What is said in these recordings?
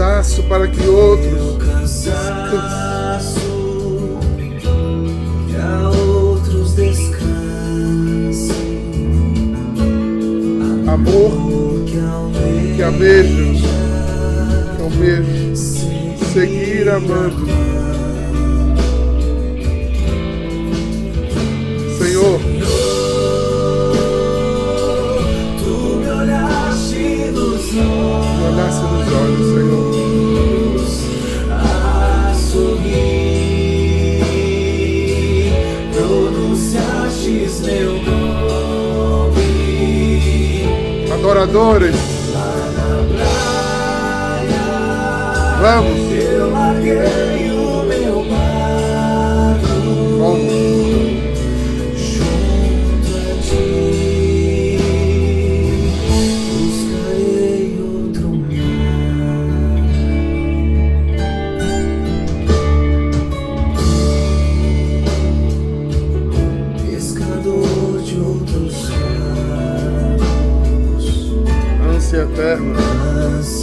cansaço para que outros cansaço outros descansem. amor Que almeja que almejam, que almejam seguir amando. Adoradores, vamos,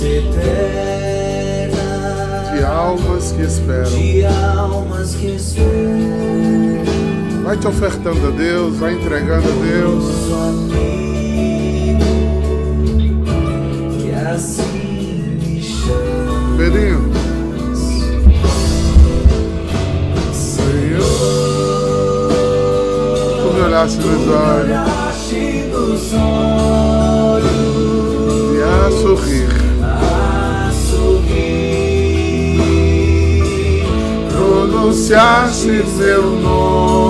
eterna de almas que esperam. de almas que esperam. Vai te ofertando a Deus, vai entregando a Deus. Assim chama. Pedrinho, tu me Olhaste nos olhos a sorrir. a sorrir, pronunciasse meu nome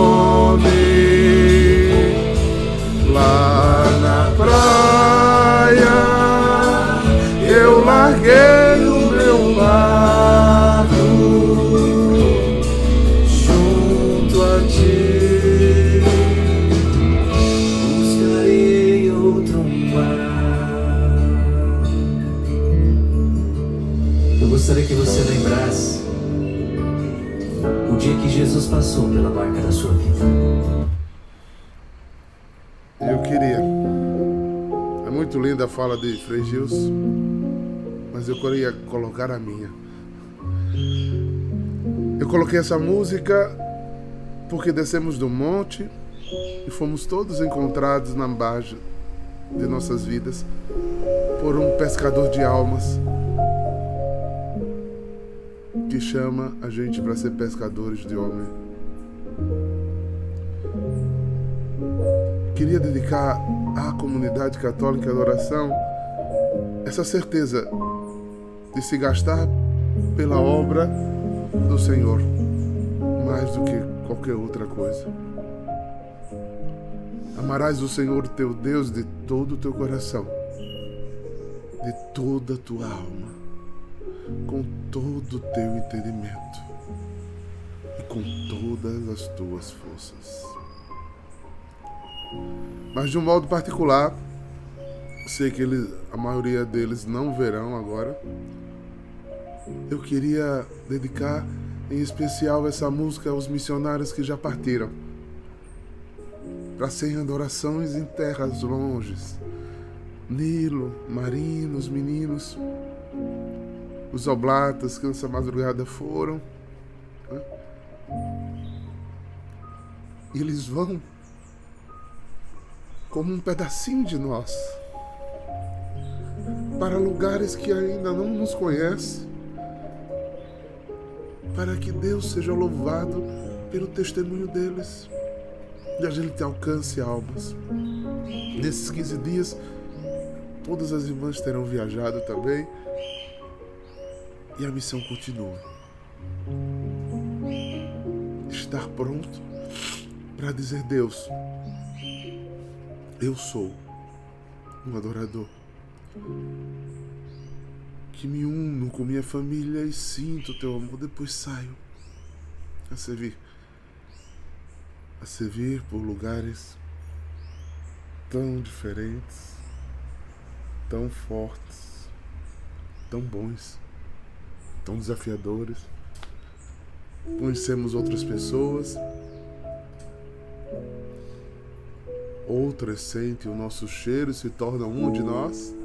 Passou pela barca da sua vida. Eu queria. É muito linda a fala de Frei Gilson, mas eu queria colocar a minha. Eu coloquei essa música porque descemos do monte e fomos todos encontrados na margem de nossas vidas por um pescador de almas que chama a gente para ser pescadores de homem. Queria dedicar à comunidade católica de adoração essa certeza de se gastar pela obra do Senhor mais do que qualquer outra coisa. Amarás o Senhor teu Deus de todo o teu coração, de toda a tua alma, com todo o teu entendimento e com todas as tuas forças. Mas de um modo particular, sei que eles, a maioria deles não verão agora. Eu queria dedicar em especial essa música aos missionários que já partiram para serem adorações em terras longes. Nilo, Marino, os meninos, os oblatas que nessa madrugada foram. né? E eles vão como um pedacinho de nós para lugares que ainda não nos conhecem, para que Deus seja louvado pelo testemunho deles e a gente alcance almas. Nesses 15 dias, todas as irmãs terão viajado também e a missão continua. Estar pronto para dizer: Deus, eu sou um adorador que me uno com minha família e sinto teu amor, depois saio a servir. A servir por lugares tão diferentes, tão fortes, tão bons, tão desafiadores. Conhecemos outras pessoas outras sentem o nosso cheiro e se tornam um de nós.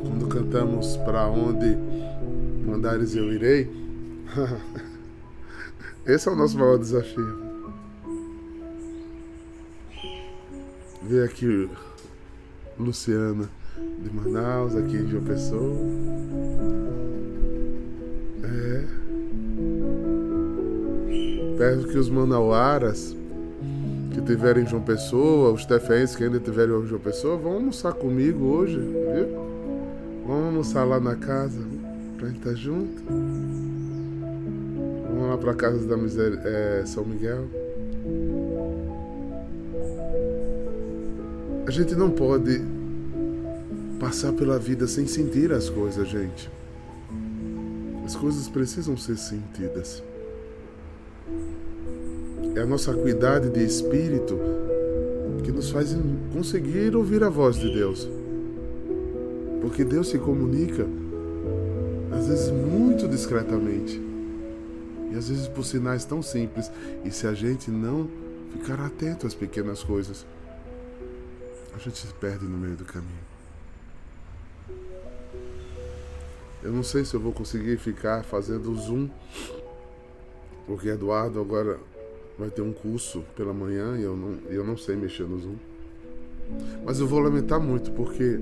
Quando cantamos para onde mandares eu irei, esse é o nosso maior desafio. Ver aqui Luciana de Manaus, aqui em João Pessoa. É. Peço que os manauaras que tiverem João Pessoa, os tefenses que ainda tiverem João Pessoa, vão almoçar comigo hoje, viu? Vamos almoçar lá na casa pra gente estar tá junto. Vamos lá pra casa da Miser é, São Miguel. A gente não pode passar pela vida sem sentir as coisas, gente. As coisas precisam ser sentidas. É a nossa acuidade de espírito que nos faz conseguir ouvir a voz de Deus. Porque Deus se comunica, às vezes, muito discretamente. E às vezes por sinais tão simples. E se a gente não ficar atento às pequenas coisas, a gente se perde no meio do caminho. Eu não sei se eu vou conseguir ficar fazendo zoom, porque Eduardo agora vai ter um curso pela manhã e eu não, eu não sei mexer no zoom. Mas eu vou lamentar muito, porque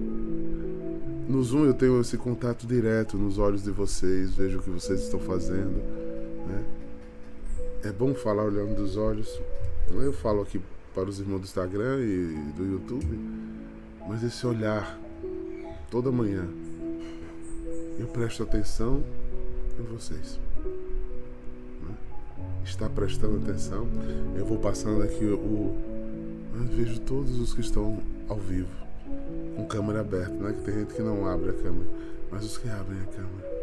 no Zoom eu tenho esse contato direto nos olhos de vocês, vejo o que vocês estão fazendo. Né? É bom falar olhando dos olhos. Eu falo aqui para os irmãos do Instagram e do YouTube, mas esse olhar toda manhã eu presto atenção em vocês. Né? Está prestando atenção? Eu vou passando aqui o. Eu vejo todos os que estão ao vivo, com câmera aberta, né? Que tem gente que não abre a câmera, mas os que abrem a câmera.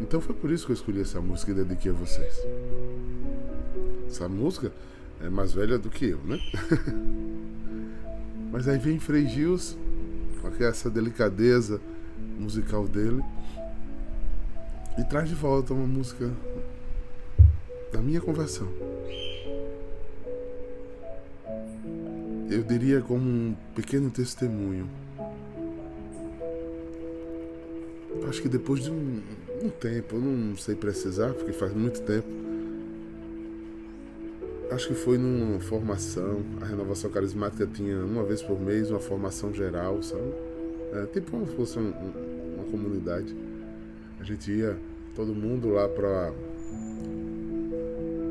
Então foi por isso que eu escolhi essa música e dediquei a vocês. Essa música é mais velha do que eu, né? Mas aí vem Frei Gils com essa delicadeza musical dele e traz de volta uma música da minha conversão. Eu diria como um pequeno testemunho. Acho que depois de um, um tempo, eu não sei precisar, porque faz muito tempo. Acho que foi numa formação. A renovação carismática tinha uma vez por mês uma formação geral, sabe? É, tipo como se fosse um, um, uma comunidade. A gente ia, todo mundo lá para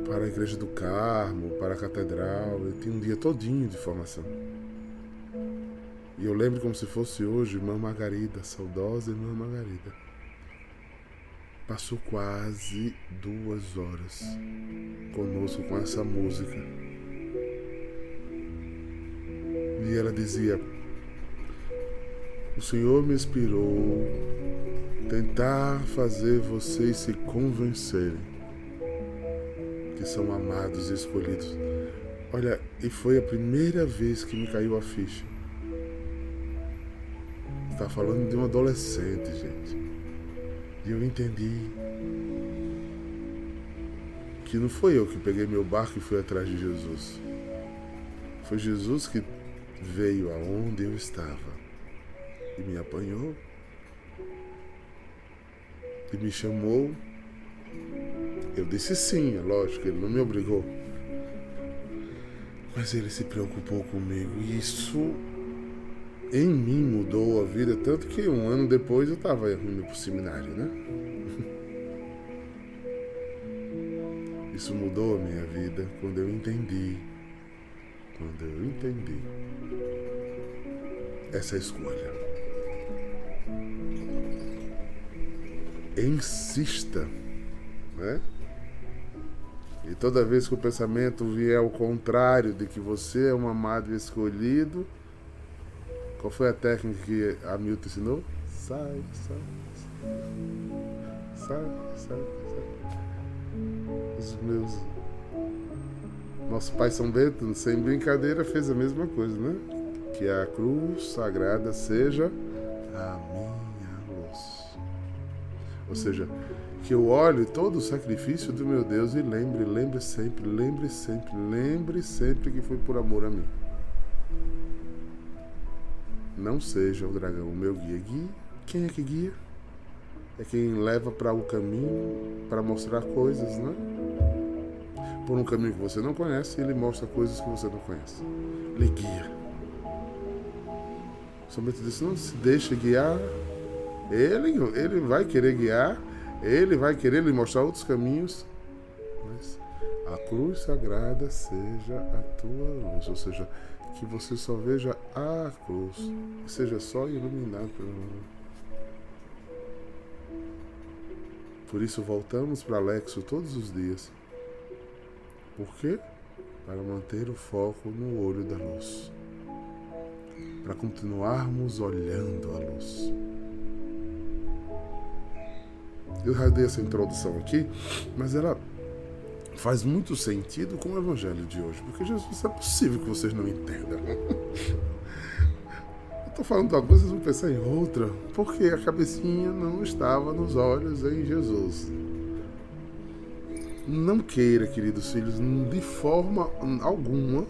para a igreja do Carmo, para a catedral, e tinha um dia todinho de formação. E eu lembro como se fosse hoje, irmã Margarida, saudosa irmã Margarida. Passou quase duas horas conosco com essa música. E ela dizia: o Senhor me inspirou tentar fazer vocês se convencerem que são amados e escolhidos. Olha, e foi a primeira vez que me caiu a ficha. Está falando de um adolescente, gente. E eu entendi que não foi eu que peguei meu barco e fui atrás de Jesus. Foi Jesus que veio aonde eu estava e me apanhou e me chamou. Eu disse sim, é lógico, ele não me obrigou. Mas ele se preocupou comigo e isso em mim mudou a vida, tanto que um ano depois eu estava indo para o seminário, né? Isso mudou a minha vida quando eu entendi. Quando eu entendi essa escolha. Insista, né? E toda vez que o pensamento vier ao contrário de que você é um amado escolhido, qual foi a técnica que a Milton ensinou? Sai, sai, sai, sai, sai, sai. Os meus. Nosso pai São Bento, sem brincadeira, fez a mesma coisa, né? Que a cruz sagrada seja a ou seja, que eu olhe todo o sacrifício do meu Deus e lembre, lembre sempre, lembre sempre, lembre sempre que foi por amor a mim. Não seja o dragão o meu guia. Guia? Quem é que guia? É quem leva para o caminho para mostrar coisas, né? Por um caminho que você não conhece, ele mostra coisas que você não conhece. Ele guia. Somente disse, não se deixa guiar. Ele, ele vai querer guiar, ele vai querer lhe mostrar outros caminhos. Mas a cruz sagrada seja a tua luz, ou seja, que você só veja a cruz seja só iluminado pelo Por isso voltamos para Alexo todos os dias. Por quê? Para manter o foco no olho da luz. Para continuarmos olhando a luz. Eu já dei essa introdução aqui, mas ela faz muito sentido com o evangelho de hoje, porque Jesus é possível que vocês não entendam. Eu estou falando de uma coisa, vocês vão pensar em outra, porque a cabecinha não estava nos olhos em Jesus. Não queira, queridos filhos, de forma alguma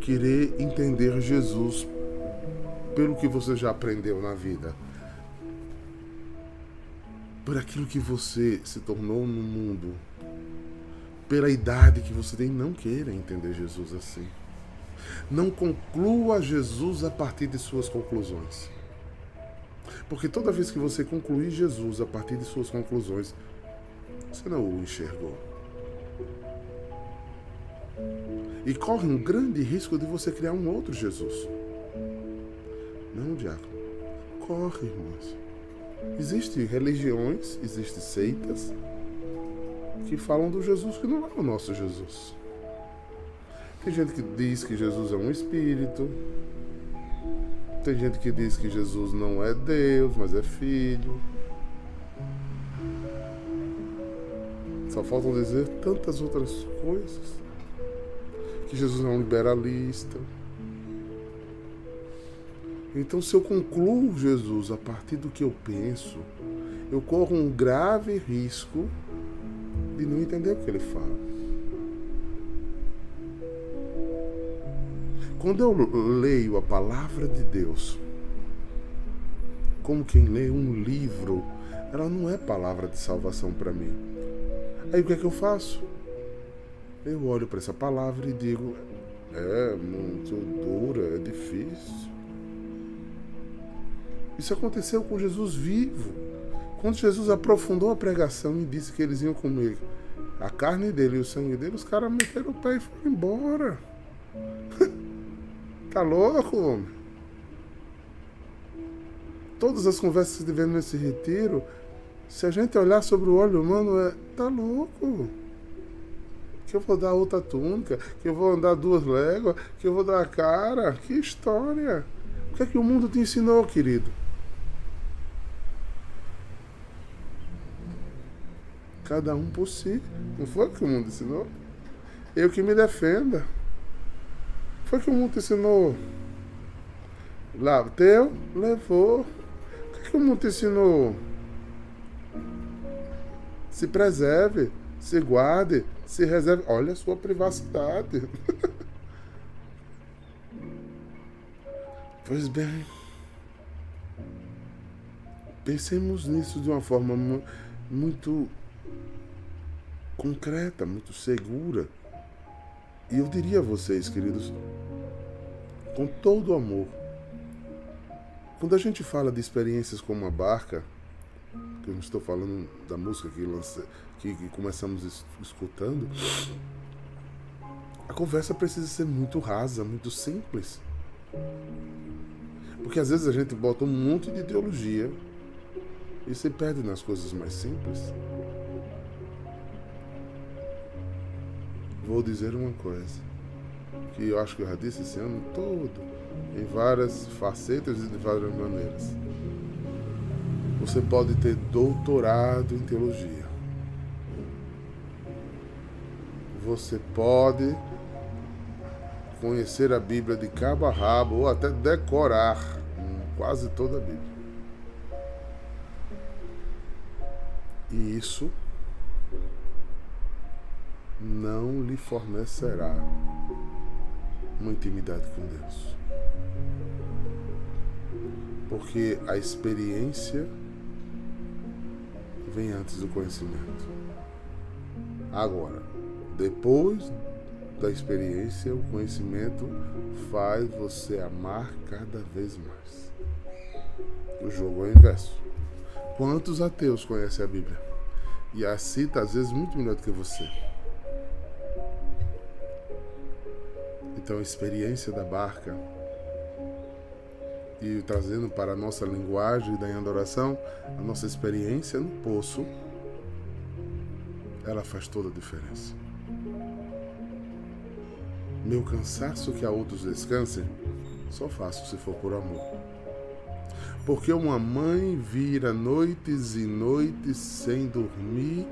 querer entender Jesus pelo que você já aprendeu na vida. Por aquilo que você se tornou no mundo pela idade que você tem, não queira entender Jesus assim. Não conclua Jesus a partir de suas conclusões. Porque toda vez que você concluir Jesus a partir de suas conclusões, você não o enxergou. E corre um grande risco de você criar um outro Jesus. Não, diácono. Corre, irmãos. Existem religiões, existem seitas, que falam do Jesus que não é o nosso Jesus. Tem gente que diz que Jesus é um espírito. Tem gente que diz que Jesus não é Deus, mas é filho. Só faltam dizer tantas outras coisas. Que Jesus é um liberalista. Então, se eu concluo Jesus a partir do que eu penso, eu corro um grave risco de não entender o que ele fala. Quando eu leio a palavra de Deus, como quem lê um livro, ela não é palavra de salvação para mim. Aí o que é que eu faço? Eu olho para essa palavra e digo: é muito dura, é difícil. Isso aconteceu com Jesus vivo. Quando Jesus aprofundou a pregação e disse que eles iam comer a carne dele e o sangue dele, os caras meteram o pé e foram embora. tá louco, homem? Todas as conversas que tivemos nesse retiro, se a gente olhar sobre o olho humano, é. tá louco. Que eu vou dar outra túnica, que eu vou andar duas léguas, que eu vou dar a cara. Que história! O que é que o mundo te ensinou, querido? Cada um por si. Não foi o que o mundo ensinou? Eu que me defenda. Foi o que o mundo ensinou. Lá, teu, levou. O que, que o mundo ensinou? Se preserve, se guarde, se reserve. Olha a sua privacidade. pois bem. Pensemos nisso de uma forma muito concreta, muito segura. E eu diria a vocês, queridos, com todo o amor, quando a gente fala de experiências como a barca, que eu não estou falando da música que, lança, que, que começamos escutando, a conversa precisa ser muito rasa, muito simples. Porque às vezes a gente bota um monte de ideologia e se perde nas coisas mais simples. Vou dizer uma coisa, que eu acho que eu já disse esse ano todo, em várias facetas e de várias maneiras. Você pode ter doutorado em teologia. Você pode conhecer a Bíblia de cabo a rabo ou até decorar quase toda a Bíblia. E isso não lhe fornecerá uma intimidade com Deus. Porque a experiência vem antes do conhecimento. Agora, depois da experiência, o conhecimento faz você amar cada vez mais. O jogo é o inverso. Quantos ateus conhecem a Bíblia? E a cita às vezes muito melhor do que você. Então a experiência da barca e trazendo para a nossa linguagem da adoração, a nossa experiência no poço, ela faz toda a diferença. Meu cansaço que a outros descansem, só faço se for por amor. Porque uma mãe vira noites e noites sem dormir.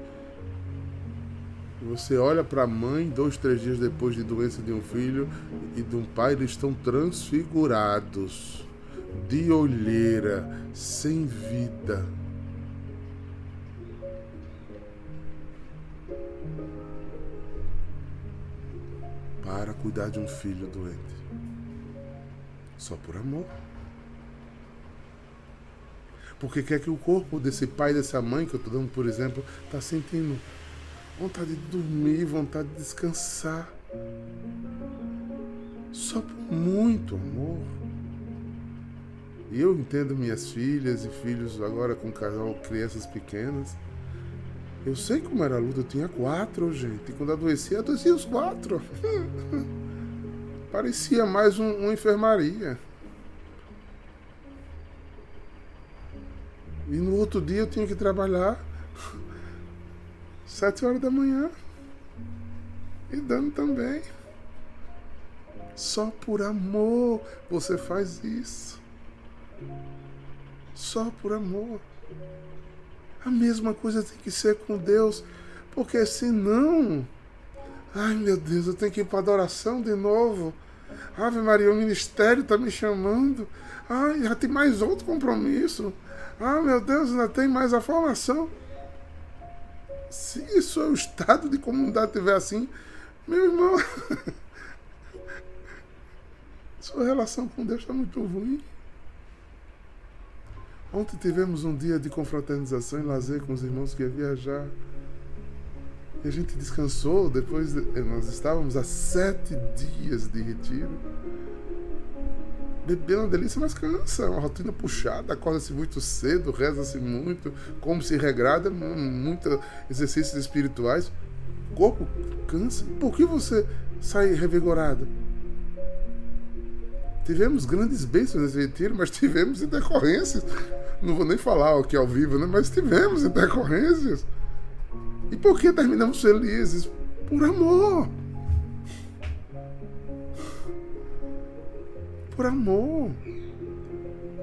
Você olha para a mãe dois, três dias depois de doença de um filho e de um pai, eles estão transfigurados de olheira, sem vida. Para cuidar de um filho doente. Só por amor. Porque quer que o corpo desse pai, dessa mãe que eu estou dando, por exemplo, está sentindo vontade de dormir, vontade de descansar. Só por muito amor. E eu entendo minhas filhas e filhos agora com casal, crianças pequenas. Eu sei como era a luta, eu tinha quatro, gente. E quando adoecia, adoecia os quatro. Parecia mais um, uma enfermaria. E no outro dia eu tinha que trabalhar sete horas da manhã. E dando também. Só por amor você faz isso. Só por amor. A mesma coisa tem que ser com Deus, porque senão, ai meu Deus, eu tenho que ir para adoração de novo. Ave Maria, o ministério está me chamando. Ai, já tem mais outro compromisso. Ah, meu Deus, ainda tem mais a formação. Se isso é o estado de comunidade estiver assim, meu irmão, sua relação com Deus está muito ruim. Ontem tivemos um dia de confraternização e lazer com os irmãos que ia viajar. E a gente descansou. Depois nós estávamos há sete dias de retiro. Beber é uma delícia, mas cansa. Uma rotina puxada, acorda-se muito cedo, reza-se muito, come-se regrada, muitos exercícios espirituais. O corpo cansa. Por que você sai revigorado? Tivemos grandes bênçãos nesse retiro, mas tivemos intercorrências. Não vou nem falar aqui ao vivo, né? mas tivemos intercorrências. E por que terminamos felizes? Por amor. Por amor.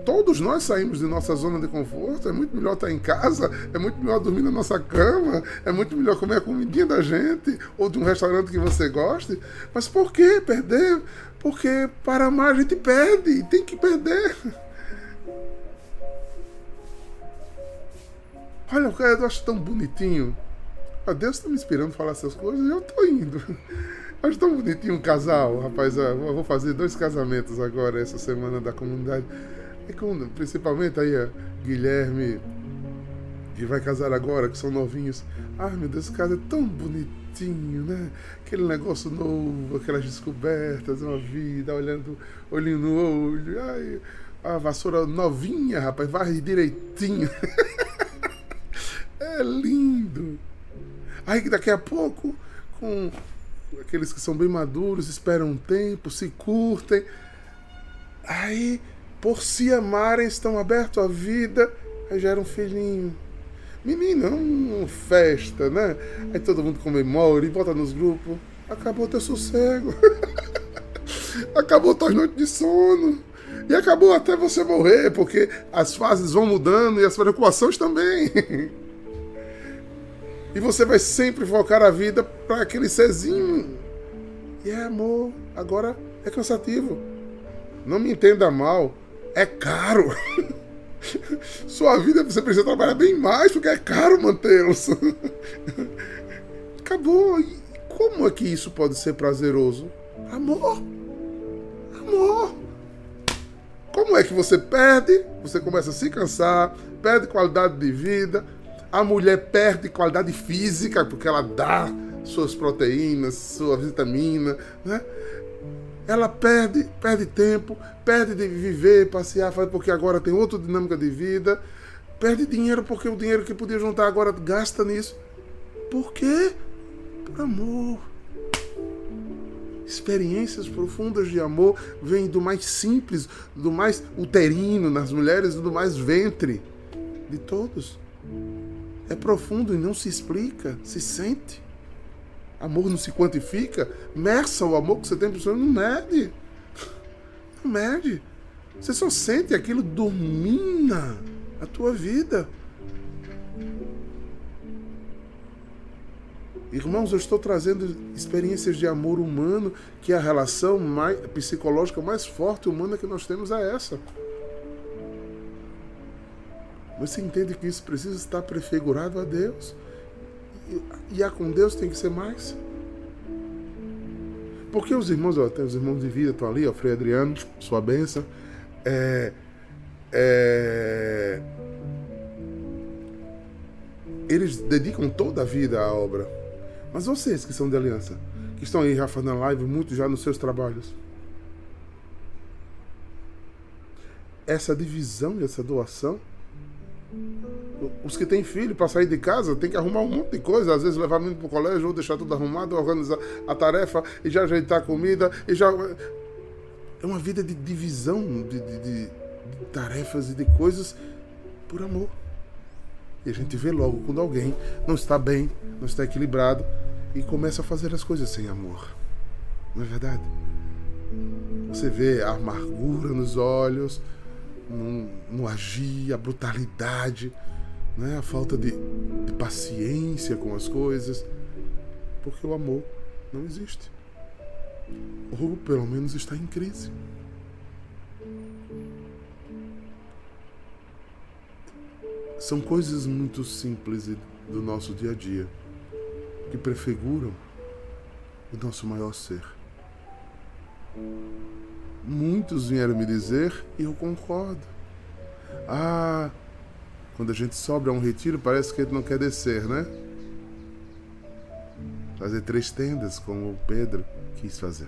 Todos nós saímos de nossa zona de conforto. É muito melhor estar em casa, é muito melhor dormir na nossa cama, é muito melhor comer a comidinha da gente ou de um restaurante que você goste. Mas por que perder porque para amar a gente perde, tem que perder. Olha, o cara eu acho tão bonitinho. Ah, Deus está me inspirando a falar essas coisas e eu tô indo. Acho tão bonitinho um casal, rapaz. Eu vou fazer dois casamentos agora, essa semana da comunidade. E com, principalmente aí, a Guilherme, que vai casar agora, que são novinhos. Ai meu Deus, esse cara é tão bonitinho bonitinho, né? Aquele negócio novo, aquelas descobertas, uma vida, olhando, olhinho no olho. Ai, a vassoura novinha, rapaz, varre direitinho. é lindo. Aí daqui a pouco, com aqueles que são bem maduros, esperam um tempo, se curtem. Aí, por se amarem, estão abertos à vida, aí gera um filhinho. Menina, uma festa, né? Aí todo mundo comemora e bota nos grupos. Acabou teu sossego. acabou tuas noites de sono. E acabou até você morrer, porque as fases vão mudando e as preocupações também. e você vai sempre focar a vida para aquele Cezinho. E é amor. Agora é cansativo. Não me entenda mal. É caro. Sua vida você precisa trabalhar bem mais, porque é caro mantê-los. Acabou. E como é que isso pode ser prazeroso? Amor. Amor. Como é que você perde? Você começa a se cansar, perde qualidade de vida. A mulher perde qualidade física, porque ela dá suas proteínas, sua vitamina, né? Ela perde, perde tempo, perde de viver, passear, porque agora tem outra dinâmica de vida. Perde dinheiro porque o dinheiro que podia juntar agora gasta nisso. Por quê? Por amor. Experiências profundas de amor vêm do mais simples, do mais uterino nas mulheres, do mais ventre de todos. É profundo e não se explica, se sente. Amor não se quantifica. Meça o amor que você tem por você, não mede. Não mede. Você só sente aquilo domina a tua vida. Irmãos, eu estou trazendo experiências de amor humano, que é a relação mais, psicológica mais forte humana que nós temos é essa. Você entende que isso precisa estar prefigurado a Deus? E, a com Deus tem que ser mais. Porque os irmãos, ó, os irmãos de vida estão ali, ó, Frei Adriano, sua benção. É, é, eles dedicam toda a vida à obra. Mas vocês que são de aliança, que estão aí já fazendo live, muito já nos seus trabalhos. Essa divisão e essa doação os que têm filho para sair de casa tem que arrumar um monte de coisa, às vezes levar menino para o colégio, ou deixar tudo arrumado, organizar a tarefa e já ajeitar a comida e já. É uma vida de divisão de, de, de, de tarefas e de coisas por amor. E a gente vê logo quando alguém não está bem, não está equilibrado e começa a fazer as coisas sem amor. Não é verdade? Você vê a amargura nos olhos, no, no agir, a brutalidade, né? a falta de, de paciência com as coisas, porque o amor não existe. Ou pelo menos está em crise. São coisas muito simples do nosso dia a dia que prefiguram o nosso maior ser. Muitos vieram me dizer e eu concordo. Ah, quando a gente sobe a um retiro, parece que ele não quer descer, né? Fazer três tendas, como o Pedro quis fazer.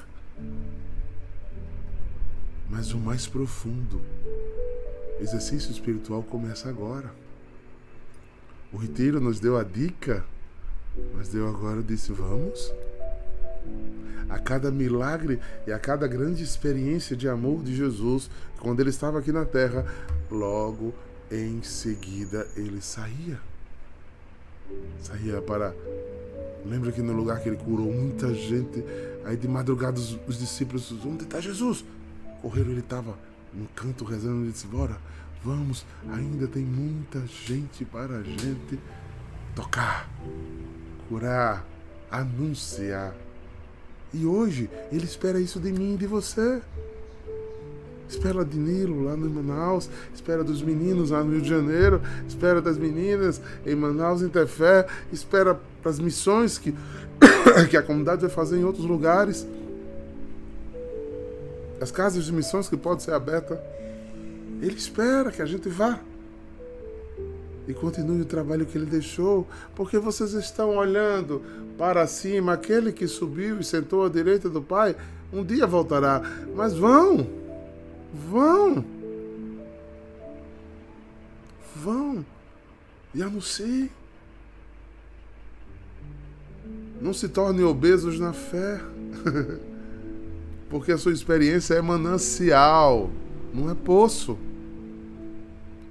Mas o mais profundo exercício espiritual começa agora. O retiro nos deu a dica, mas deu agora disse: vamos a cada milagre e a cada grande experiência de amor de Jesus, quando ele estava aqui na terra, logo em seguida ele saía. Saía para. Lembra que no lugar que ele curou muita gente, aí de madrugada os, os discípulos, onde está Jesus? Correram, ele estava no canto rezando e disse: Bora, vamos, ainda tem muita gente para a gente tocar, curar, anunciar. E hoje ele espera isso de mim e de você. Espera de Nilo lá no Manaus, espera dos meninos lá no Rio de Janeiro, espera das meninas em Manaus, em Tefé, espera das missões que, que a comunidade vai fazer em outros lugares. As casas de missões que podem ser abertas. Ele espera que a gente vá e continue o trabalho que ele deixou, porque vocês estão olhando para cima, aquele que subiu e sentou à direita do Pai, um dia voltará. Mas vão, vão, vão e anunciem. Não se tornem obesos na fé, porque a sua experiência é manancial, não é poço.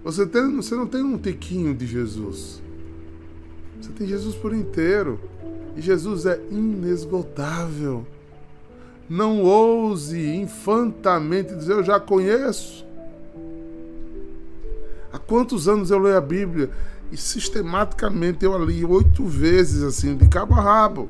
Você, tem, você não tem um tiquinho de Jesus. Você tem Jesus por inteiro. E Jesus é inesgotável. Não ouse infantamente dizer eu já conheço. Há quantos anos eu leio a Bíblia e sistematicamente eu a li oito vezes, assim, de cabo a rabo.